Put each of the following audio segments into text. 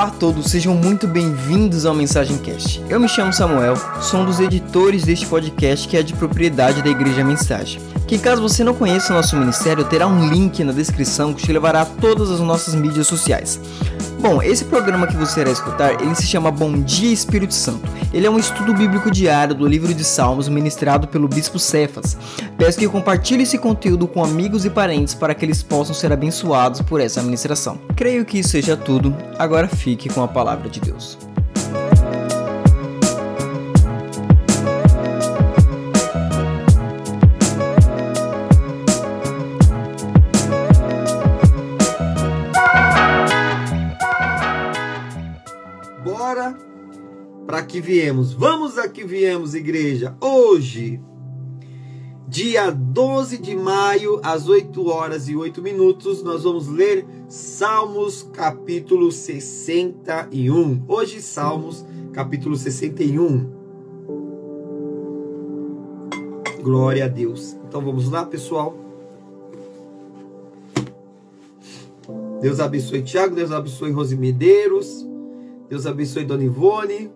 Olá, a todos, sejam muito bem-vindos ao Mensagem Cast. Eu me chamo Samuel, sou um dos editores deste podcast que é de propriedade da Igreja Mensagem. Que caso você não conheça o nosso ministério, terá um link na descrição que te levará a todas as nossas mídias sociais. Bom, esse programa que você irá escutar, ele se chama Bom Dia Espírito Santo. Ele é um estudo bíblico diário do livro de Salmos ministrado pelo Bispo Cefas. Peço que compartilhe esse conteúdo com amigos e parentes para que eles possam ser abençoados por essa ministração. Creio que isso seja tudo. Agora fique com a palavra de Deus. Que viemos. Vamos a que viemos, igreja. Hoje, dia 12 de maio, às 8 horas e 8 minutos, nós vamos ler Salmos capítulo 61. Hoje, Salmos capítulo 61. Glória a Deus. Então vamos lá, pessoal. Deus abençoe Tiago, Deus abençoe Rosi Medeiros, Deus abençoe Dona Ivone,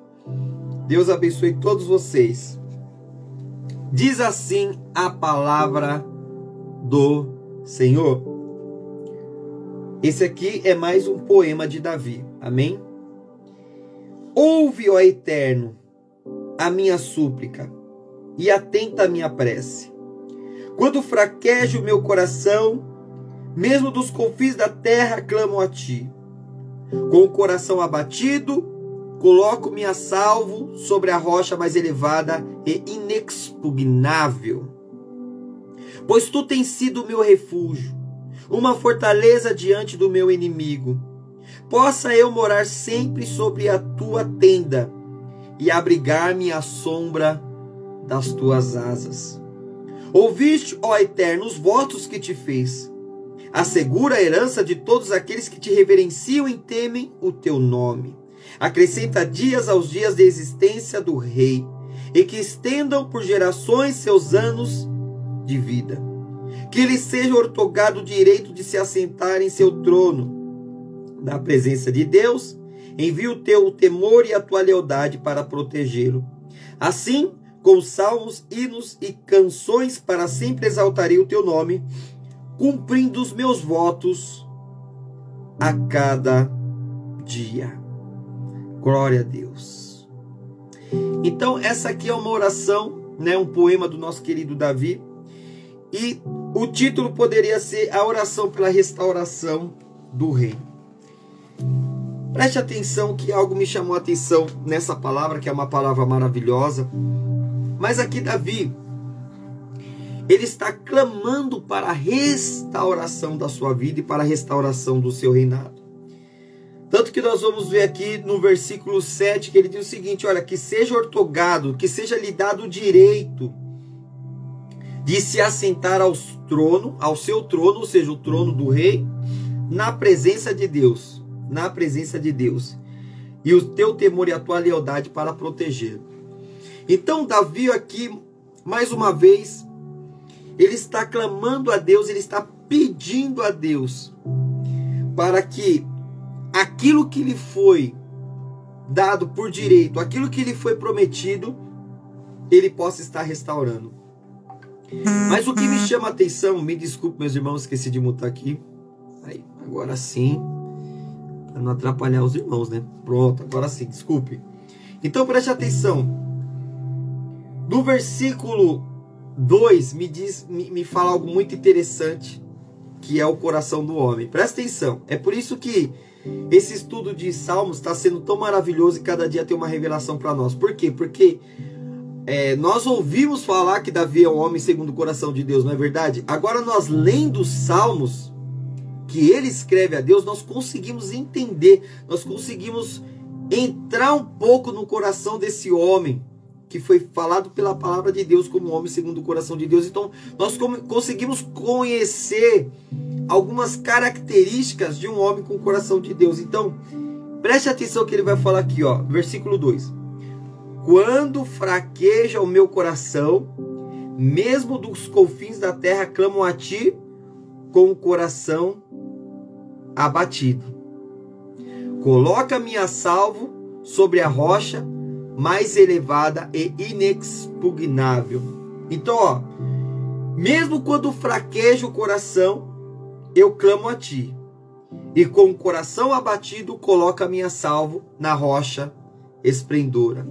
Deus abençoe todos vocês. Diz assim a palavra do Senhor. Esse aqui é mais um poema de Davi. Amém? Ouve, ó Eterno, a minha súplica e atenta a minha prece. Quando fraqueja o meu coração, mesmo dos confins da terra clamam a ti. Com o coração abatido, Coloco-me a salvo sobre a rocha mais elevada e inexpugnável. Pois tu tens sido meu refúgio, uma fortaleza diante do meu inimigo. Possa eu morar sempre sobre a tua tenda e abrigar-me à sombra das tuas asas. Ouviste, ó Eterno, os votos que te fez. Assegura a herança de todos aqueles que te reverenciam e temem o teu nome. Acrescenta dias aos dias de existência do rei, e que estendam por gerações seus anos de vida. Que lhe seja ortogado o direito de se assentar em seu trono. Na presença de Deus, envia o teu temor e a tua lealdade para protegê-lo. Assim, com salmos, hinos e canções, para sempre exaltarei o teu nome, cumprindo os meus votos a cada dia. Glória a Deus. Então, essa aqui é uma oração, né, um poema do nosso querido Davi. E o título poderia ser A Oração pela Restauração do Rei. Preste atenção que algo me chamou a atenção nessa palavra, que é uma palavra maravilhosa. Mas aqui Davi, ele está clamando para a restauração da sua vida e para a restauração do seu reinado. Que nós vamos ver aqui no versículo 7 que ele diz o seguinte: olha, que seja ortogado, que seja lhe dado o direito de se assentar ao trono, ao seu trono, ou seja, o trono do rei, na presença de Deus, na presença de Deus. E o teu temor e a tua lealdade para proteger. Então Davi aqui mais uma vez ele está clamando a Deus, ele está pedindo a Deus para que aquilo que lhe foi dado por direito, aquilo que lhe foi prometido, ele possa estar restaurando. Mas o que me chama a atenção, me desculpe, meus irmãos, esqueci de mutar aqui. Aí, agora sim, para não atrapalhar os irmãos, né? Pronto, agora sim, desculpe. Então preste atenção. No versículo 2 me diz, me, me fala algo muito interessante, que é o coração do homem. Presta atenção. É por isso que esse estudo de Salmos está sendo tão maravilhoso e cada dia tem uma revelação para nós. Por quê? Porque é, nós ouvimos falar que Davi é um homem segundo o coração de Deus, não é verdade? Agora, nós lendo os Salmos que ele escreve a Deus, nós conseguimos entender, nós conseguimos entrar um pouco no coração desse homem que foi falado pela palavra de Deus como homem segundo o coração de Deus. Então, nós conseguimos conhecer algumas características de um homem com o coração de Deus. Então, preste atenção que ele vai falar aqui, ó, versículo 2. Quando fraqueja o meu coração, mesmo dos confins da terra clamam a ti com o coração abatido. Coloca-me a salvo sobre a rocha mais elevada e inexpugnável. Então, ó, mesmo quando fraqueja o coração, eu clamo a ti. E com o coração abatido, coloca-me a salvo na rocha esplendora.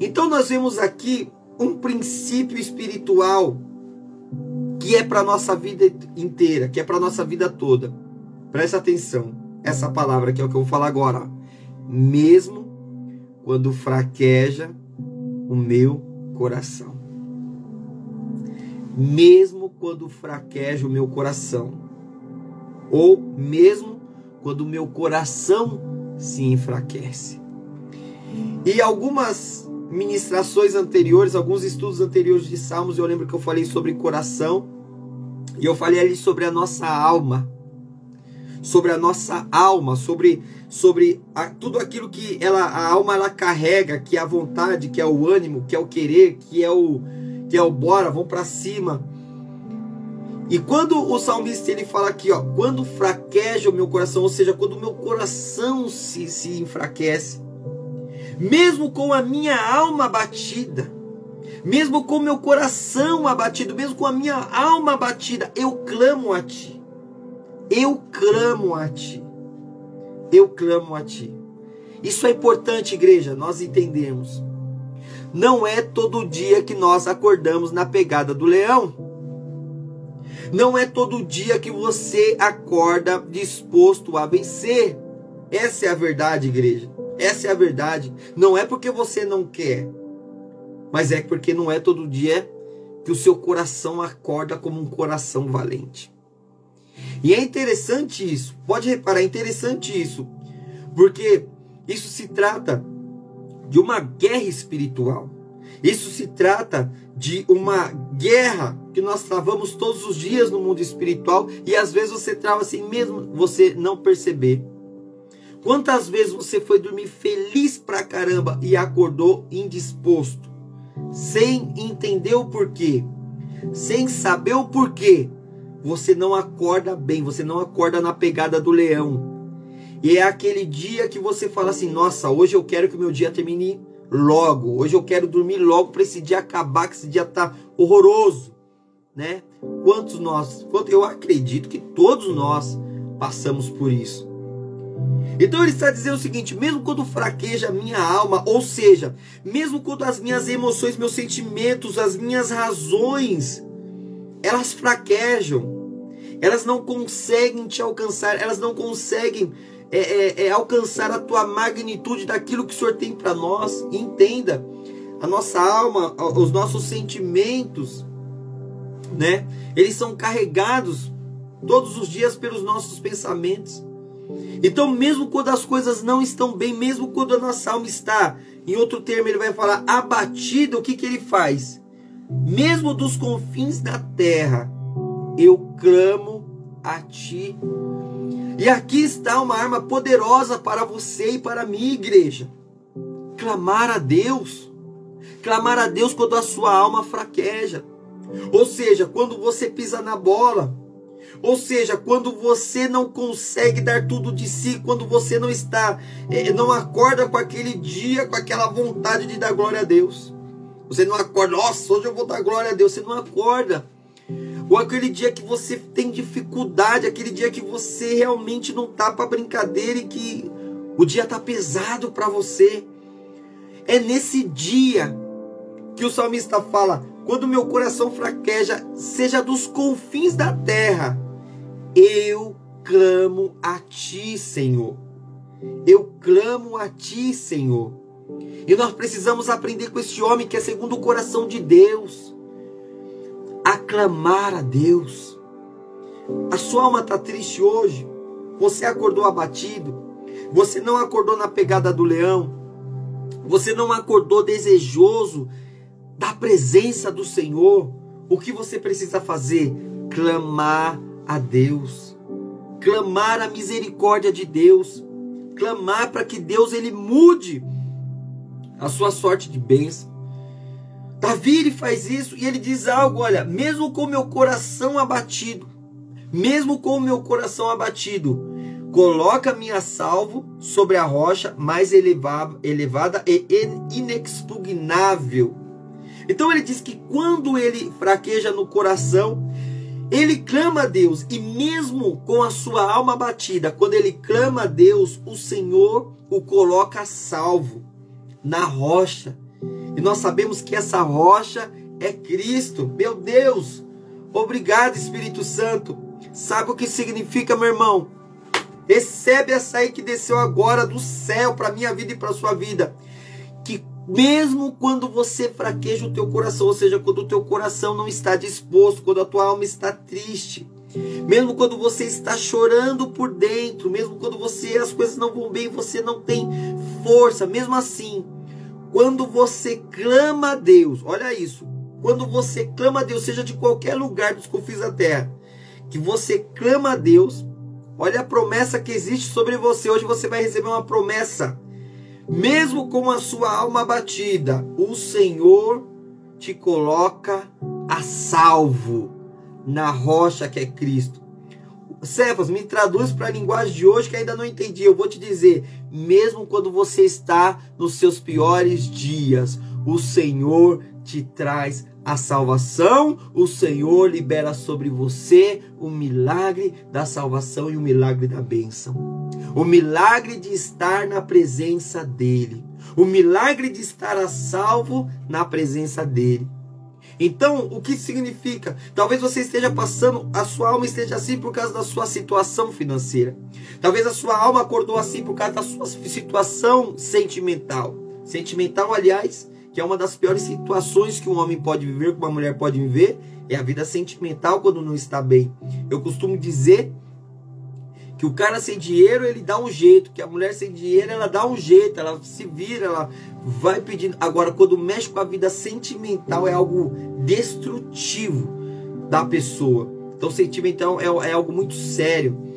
Então nós vemos aqui um princípio espiritual que é para nossa vida inteira, que é para nossa vida toda. Presta atenção, essa palavra que é o que eu vou falar agora. Mesmo quando fraqueja o meu coração. Mesmo quando fraqueja o meu coração. Ou mesmo quando meu coração se enfraquece. E algumas ministrações anteriores, alguns estudos anteriores de Salmos, eu lembro que eu falei sobre coração e eu falei ali sobre a nossa alma, sobre a nossa alma, sobre sobre a, tudo aquilo que ela a alma ela carrega, que é a vontade, que é o ânimo, que é o querer, que é o que é o bora, vamos para cima. E quando o salmista ele fala aqui, ó, quando fraqueja o meu coração, ou seja, quando o meu coração se, se enfraquece, mesmo com a minha alma abatida, mesmo com meu coração abatido, mesmo com a minha alma abatida, eu clamo a ti. Eu clamo a ti. Eu clamo a ti. Isso é importante, igreja, nós entendemos. Não é todo dia que nós acordamos na pegada do leão. Não é todo dia que você acorda disposto a vencer. Essa é a verdade, igreja. Essa é a verdade. Não é porque você não quer, mas é porque não é todo dia que o seu coração acorda como um coração valente. E é interessante isso. Pode reparar, é interessante isso. Porque isso se trata de uma guerra espiritual. Isso se trata de uma guerra que nós travamos todos os dias no mundo espiritual e às vezes você trava assim mesmo você não perceber. Quantas vezes você foi dormir feliz pra caramba e acordou indisposto, sem entender o porquê, sem saber o porquê? Você não acorda bem, você não acorda na pegada do leão. E é aquele dia que você fala assim: nossa, hoje eu quero que o meu dia termine logo. Hoje eu quero dormir logo para esse dia acabar, que esse dia tá horroroso, né? Quantos nós, eu acredito que todos nós passamos por isso. Então ele está dizendo o seguinte: mesmo quando fraqueja a minha alma, ou seja, mesmo quando as minhas emoções, meus sentimentos, as minhas razões, elas fraquejam, elas não conseguem te alcançar, elas não conseguem é, é, é alcançar a tua magnitude daquilo que o Senhor tem para nós. Entenda, a nossa alma, os nossos sentimentos, né? Eles são carregados todos os dias pelos nossos pensamentos. Então, mesmo quando as coisas não estão bem, mesmo quando a nossa alma está, em outro termo, ele vai falar abatida, o que, que ele faz? Mesmo dos confins da terra, eu clamo a ti. E aqui está uma arma poderosa para você e para mim, igreja. Clamar a Deus. Clamar a Deus quando a sua alma fraqueja. Ou seja, quando você pisa na bola, ou seja, quando você não consegue dar tudo de si, quando você não está, é, não acorda com aquele dia, com aquela vontade de dar glória a Deus. Você não acorda, nossa, hoje eu vou dar glória a Deus. Você não acorda. Ou aquele dia que você tem dificuldade, aquele dia que você realmente não tá para brincadeira e que o dia tá pesado para você. É nesse dia que o salmista fala: quando meu coração fraqueja, seja dos confins da terra, eu clamo a ti, Senhor. Eu clamo a ti, Senhor. E nós precisamos aprender com este homem que é segundo o coração de Deus. Aclamar a Deus. A sua alma está triste hoje. Você acordou abatido. Você não acordou na pegada do leão. Você não acordou desejoso da presença do Senhor, o que você precisa fazer? Clamar a Deus. Clamar a misericórdia de Deus. Clamar para que Deus ele mude a sua sorte de bênção. Davi ele faz isso e ele diz algo, olha, mesmo com meu coração abatido, mesmo com meu coração abatido, Coloca-me a salvo sobre a rocha mais elevada, elevada e inexpugnável. Então ele diz que quando ele fraqueja no coração, ele clama a Deus, e mesmo com a sua alma batida, quando ele clama a Deus, o Senhor o coloca salvo na rocha. E nós sabemos que essa rocha é Cristo. Meu Deus! Obrigado, Espírito Santo. Sabe o que significa, meu irmão? Recebe essa aí que desceu agora do céu para minha vida e para sua vida. Que mesmo quando você fraqueja o teu coração, ou seja, quando o teu coração não está disposto, quando a tua alma está triste, mesmo quando você está chorando por dentro, mesmo quando você as coisas não vão bem, você não tem força, mesmo assim, quando você clama a Deus, olha isso, quando você clama a Deus, seja de qualquer lugar dos confins da terra, que você clama a Deus, olha a promessa que existe sobre você. Hoje você vai receber uma promessa. Mesmo com a sua alma batida, o Senhor te coloca a salvo na rocha que é Cristo. Cefas, me traduz para a linguagem de hoje que ainda não entendi. Eu vou te dizer, mesmo quando você está nos seus piores dias, o Senhor te traz a salvação, o Senhor libera sobre você o milagre da salvação e o milagre da bênção. O milagre de estar na presença dEle. O milagre de estar a salvo na presença dEle. Então, o que significa? Talvez você esteja passando, a sua alma esteja assim por causa da sua situação financeira. Talvez a sua alma acordou assim por causa da sua situação sentimental. Sentimental, aliás, que é uma das piores situações que um homem pode viver, que uma mulher pode viver, é a vida sentimental quando não está bem. Eu costumo dizer que o cara sem dinheiro ele dá um jeito, que a mulher sem dinheiro ela dá um jeito, ela se vira, ela vai pedindo. Agora, quando mexe com a vida sentimental, é algo destrutivo da pessoa. Então, sentimental é, é algo muito sério.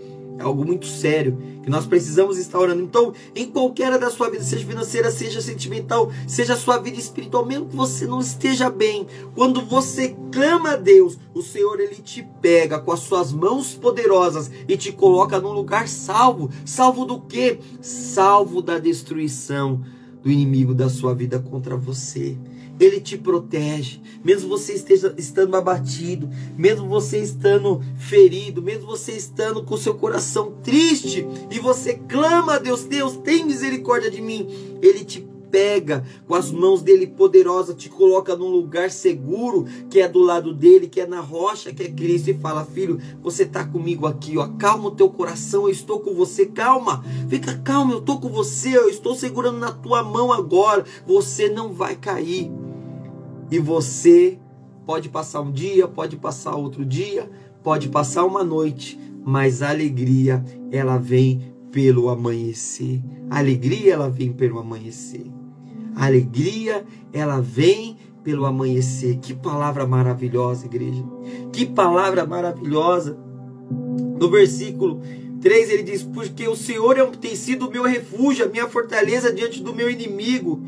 É algo muito sério que nós precisamos estar orando. Então, em qualquer da sua vida, seja financeira, seja sentimental, seja a sua vida espiritual, mesmo que você não esteja bem, quando você clama a Deus, o Senhor ele te pega com as suas mãos poderosas e te coloca num lugar salvo. Salvo do quê? Salvo da destruição do inimigo da sua vida contra você. Ele te protege, mesmo você esteja estando abatido, mesmo você estando ferido, mesmo você estando com seu coração triste e você clama a Deus, Deus, tem misericórdia de mim. Ele te pega com as mãos dele poderosa, te coloca num lugar seguro, que é do lado dele, que é na rocha, que é Cristo, e fala: Filho, você está comigo aqui, ó. Calma o teu coração, eu estou com você. Calma, fica calmo, eu estou com você, eu estou segurando na tua mão agora. Você não vai cair. E você pode passar um dia, pode passar outro dia, pode passar uma noite, mas a alegria ela vem pelo amanhecer. A alegria ela vem pelo amanhecer. A alegria ela vem pelo amanhecer. Que palavra maravilhosa, igreja. Que palavra maravilhosa. No versículo 3 ele diz: Porque o Senhor é tem sido o meu refúgio, a minha fortaleza diante do meu inimigo.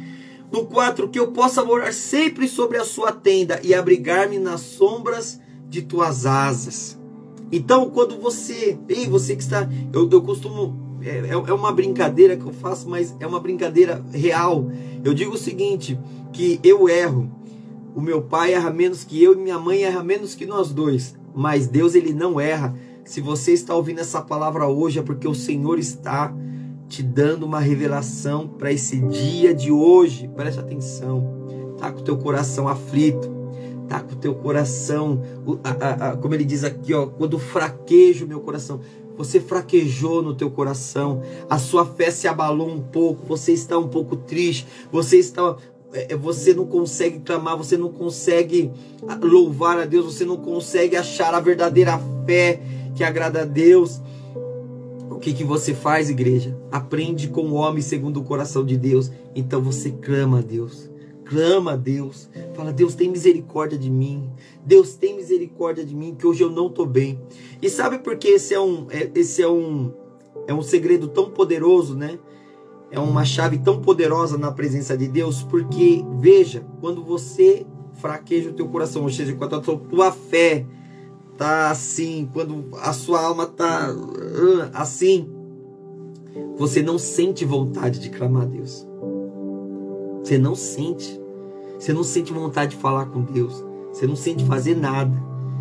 No 4, que eu possa morar sempre sobre a sua tenda e abrigar-me nas sombras de tuas asas. Então, quando você, ei, você que está, eu, eu costumo, é, é, é uma brincadeira que eu faço, mas é uma brincadeira real. Eu digo o seguinte, que eu erro, o meu pai erra menos que eu e minha mãe erra menos que nós dois, mas Deus ele não erra. Se você está ouvindo essa palavra hoje é porque o Senhor está te dando uma revelação para esse dia de hoje. Preste atenção. Tá com o teu coração aflito. Tá com o teu coração, a, a, a, como ele diz aqui, ó, quando fraquejo meu coração. Você fraquejou no teu coração, a sua fé se abalou um pouco, você está um pouco triste, você está é, é, você não consegue clamar, você não consegue louvar a Deus, você não consegue achar a verdadeira fé que agrada a Deus que, que você faz, igreja? Aprende com o homem segundo o coração de Deus. Então você clama a Deus. Clama a Deus. Fala, Deus tem misericórdia de mim. Deus tem misericórdia de mim, que hoje eu não estou bem. E sabe por que esse é um, é, esse é um, é um segredo tão poderoso, né? É uma chave tão poderosa na presença de Deus, porque veja, quando você fraqueja o teu coração, ou seja, quando a tua fé tá assim, quando a sua alma tá uh, assim, você não sente vontade de clamar a Deus. Você não sente. Você não sente vontade de falar com Deus. Você não sente fazer nada.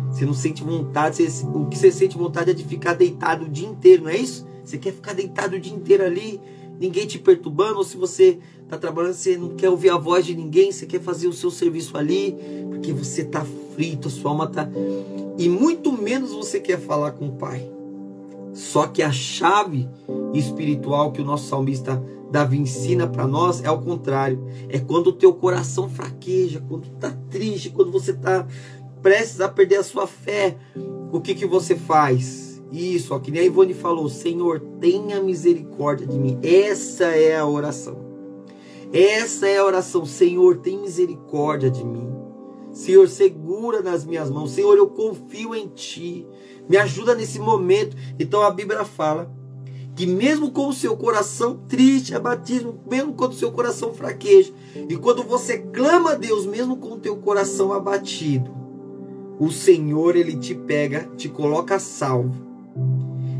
Você não sente vontade. Você, o que você sente vontade é de ficar deitado o dia inteiro, não é isso? Você quer ficar deitado o dia inteiro ali, ninguém te perturbando, ou se você está trabalhando, você não quer ouvir a voz de ninguém, você quer fazer o seu serviço ali, porque você está frito, a sua alma está. E muito menos você quer falar com o Pai. Só que a chave espiritual que o nosso salmista Davi ensina para nós é ao contrário. É quando o teu coração fraqueja, quando está triste, quando você está prestes a perder a sua fé. O que, que você faz? Isso, ó, que nem a Ivone falou: Senhor, tenha misericórdia de mim. Essa é a oração. Essa é a oração. Senhor, tem misericórdia de mim. Senhor, segura nas minhas mãos. Senhor, eu confio em Ti. Me ajuda nesse momento. Então a Bíblia fala que mesmo com o seu coração triste, abatido, mesmo quando o seu coração fraqueja, e quando você clama a Deus, mesmo com o teu coração abatido, o Senhor ele te pega, te coloca salvo.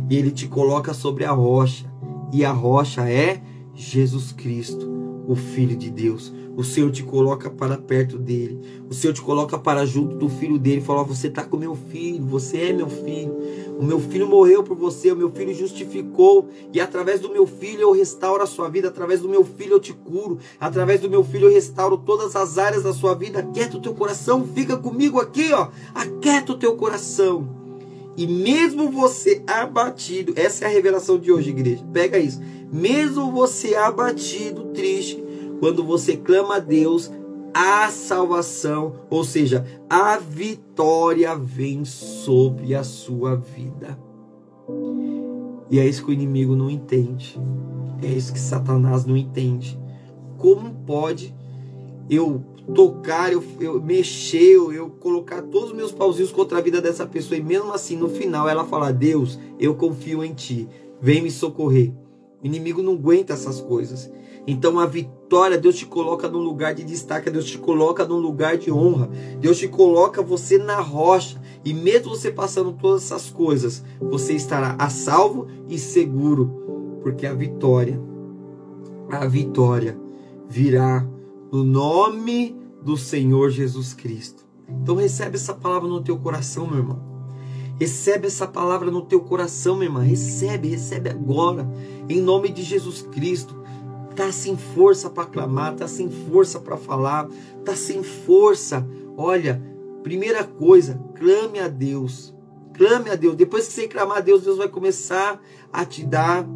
E ele te coloca sobre a rocha, e a rocha é Jesus Cristo, o filho de Deus o Senhor te coloca para perto dele. O Senhor te coloca para junto do filho dele. Fala: Você está com meu filho, você é meu filho. O meu filho morreu por você, o meu filho justificou. E através do meu filho eu restauro a sua vida. Através do meu filho eu te curo. Através do meu filho eu restauro todas as áreas da sua vida. Aquieta o teu coração, fica comigo aqui, ó. Aquieta o teu coração. E mesmo você abatido, essa é a revelação de hoje, igreja. Pega isso. Mesmo você abatido, triste, quando você clama a Deus, a salvação, ou seja, a vitória vem sobre a sua vida. E é isso que o inimigo não entende. É isso que Satanás não entende. Como pode eu tocar, eu, eu mexer, eu, eu colocar todos os meus pauzinhos contra a vida dessa pessoa e mesmo assim no final ela fala: Deus, eu confio em ti, vem me socorrer. O inimigo não aguenta essas coisas. Então a vitória, Deus te coloca num lugar de destaque, Deus te coloca num lugar de honra. Deus te coloca você na rocha. E mesmo você passando todas essas coisas, você estará a salvo e seguro, porque a vitória, a vitória virá no nome do Senhor Jesus Cristo. Então recebe essa palavra no teu coração, meu irmão. Recebe essa palavra no teu coração, minha irmã. Recebe, recebe agora, em nome de Jesus Cristo tá sem força para clamar, tá sem força para falar, tá sem força. Olha, primeira coisa, clame a Deus. Clame a Deus. Depois que você clamar a Deus, Deus vai começar a te dar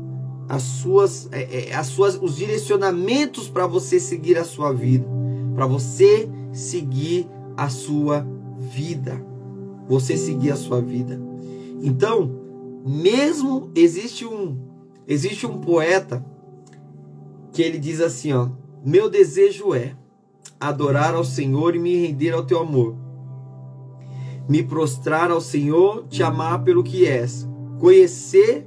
as suas, é, é, as suas os direcionamentos para você seguir a sua vida, para você seguir a sua vida. Você seguir a sua vida. Então, mesmo existe um existe um poeta que ele diz assim, ó: "Meu desejo é adorar ao Senhor e me render ao teu amor. Me prostrar ao Senhor, te amar pelo que és. Conhecer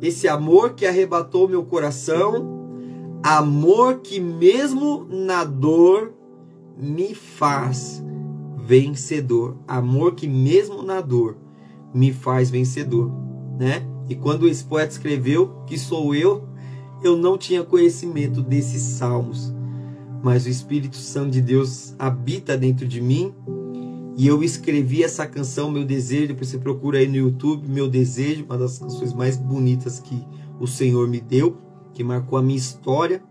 esse amor que arrebatou meu coração, amor que mesmo na dor me faz vencedor. Amor que mesmo na dor me faz vencedor, né? E quando esse poeta escreveu que sou eu eu não tinha conhecimento desses salmos, mas o Espírito Santo de Deus habita dentro de mim e eu escrevi essa canção, Meu Desejo. Depois você procura aí no YouTube, Meu Desejo, uma das canções mais bonitas que o Senhor me deu, que marcou a minha história.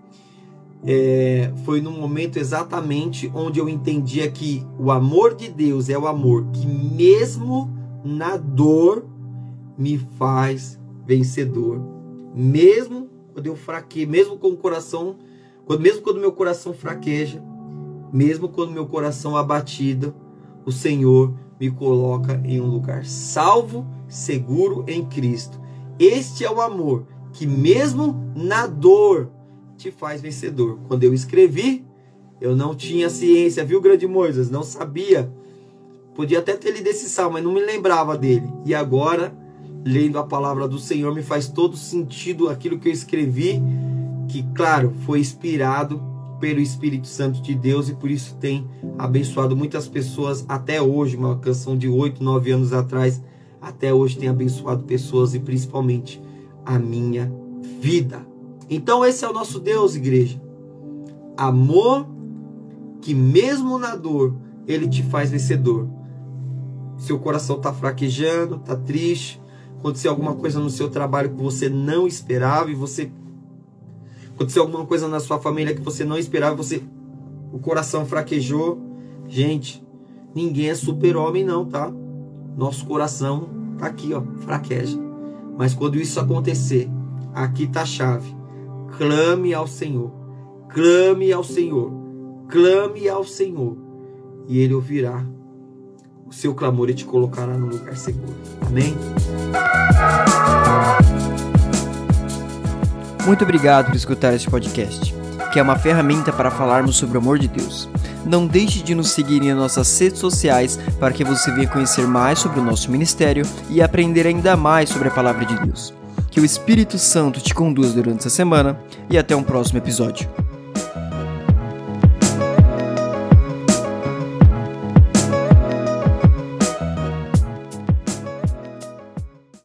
É, foi num momento exatamente onde eu entendia que o amor de Deus é o amor que, mesmo na dor, me faz vencedor. Mesmo quando eu fraquejo, mesmo com o coração, quando, mesmo quando meu coração fraqueja, mesmo quando meu coração abatido, o Senhor me coloca em um lugar salvo, seguro em Cristo. Este é o amor que mesmo na dor te faz vencedor. Quando eu escrevi, eu não tinha ciência, viu, grande Moisés? Não sabia. Podia até ter lido esse salmo, mas não me lembrava dele. E agora lendo a palavra do Senhor, me faz todo sentido aquilo que eu escrevi, que, claro, foi inspirado pelo Espírito Santo de Deus e por isso tem abençoado muitas pessoas até hoje. Uma canção de oito, nove anos atrás, até hoje tem abençoado pessoas e principalmente a minha vida. Então esse é o nosso Deus, igreja. Amor que mesmo na dor ele te faz vencedor. Seu coração está fraquejando, está triste, aconteceu alguma coisa no seu trabalho que você não esperava e você aconteceu alguma coisa na sua família que você não esperava, você o coração fraquejou. Gente, ninguém é super-homem não, tá? Nosso coração tá aqui, ó, fraqueja. Mas quando isso acontecer, aqui tá a chave. Clame ao Senhor. Clame ao Senhor. Clame ao Senhor. E ele ouvirá o seu clamor e te colocará no lugar seguro. Amém? Muito obrigado por escutar este podcast, que é uma ferramenta para falarmos sobre o amor de Deus. Não deixe de nos seguir em nossas redes sociais para que você venha conhecer mais sobre o nosso ministério e aprender ainda mais sobre a palavra de Deus. Que o Espírito Santo te conduza durante essa semana e até um próximo episódio.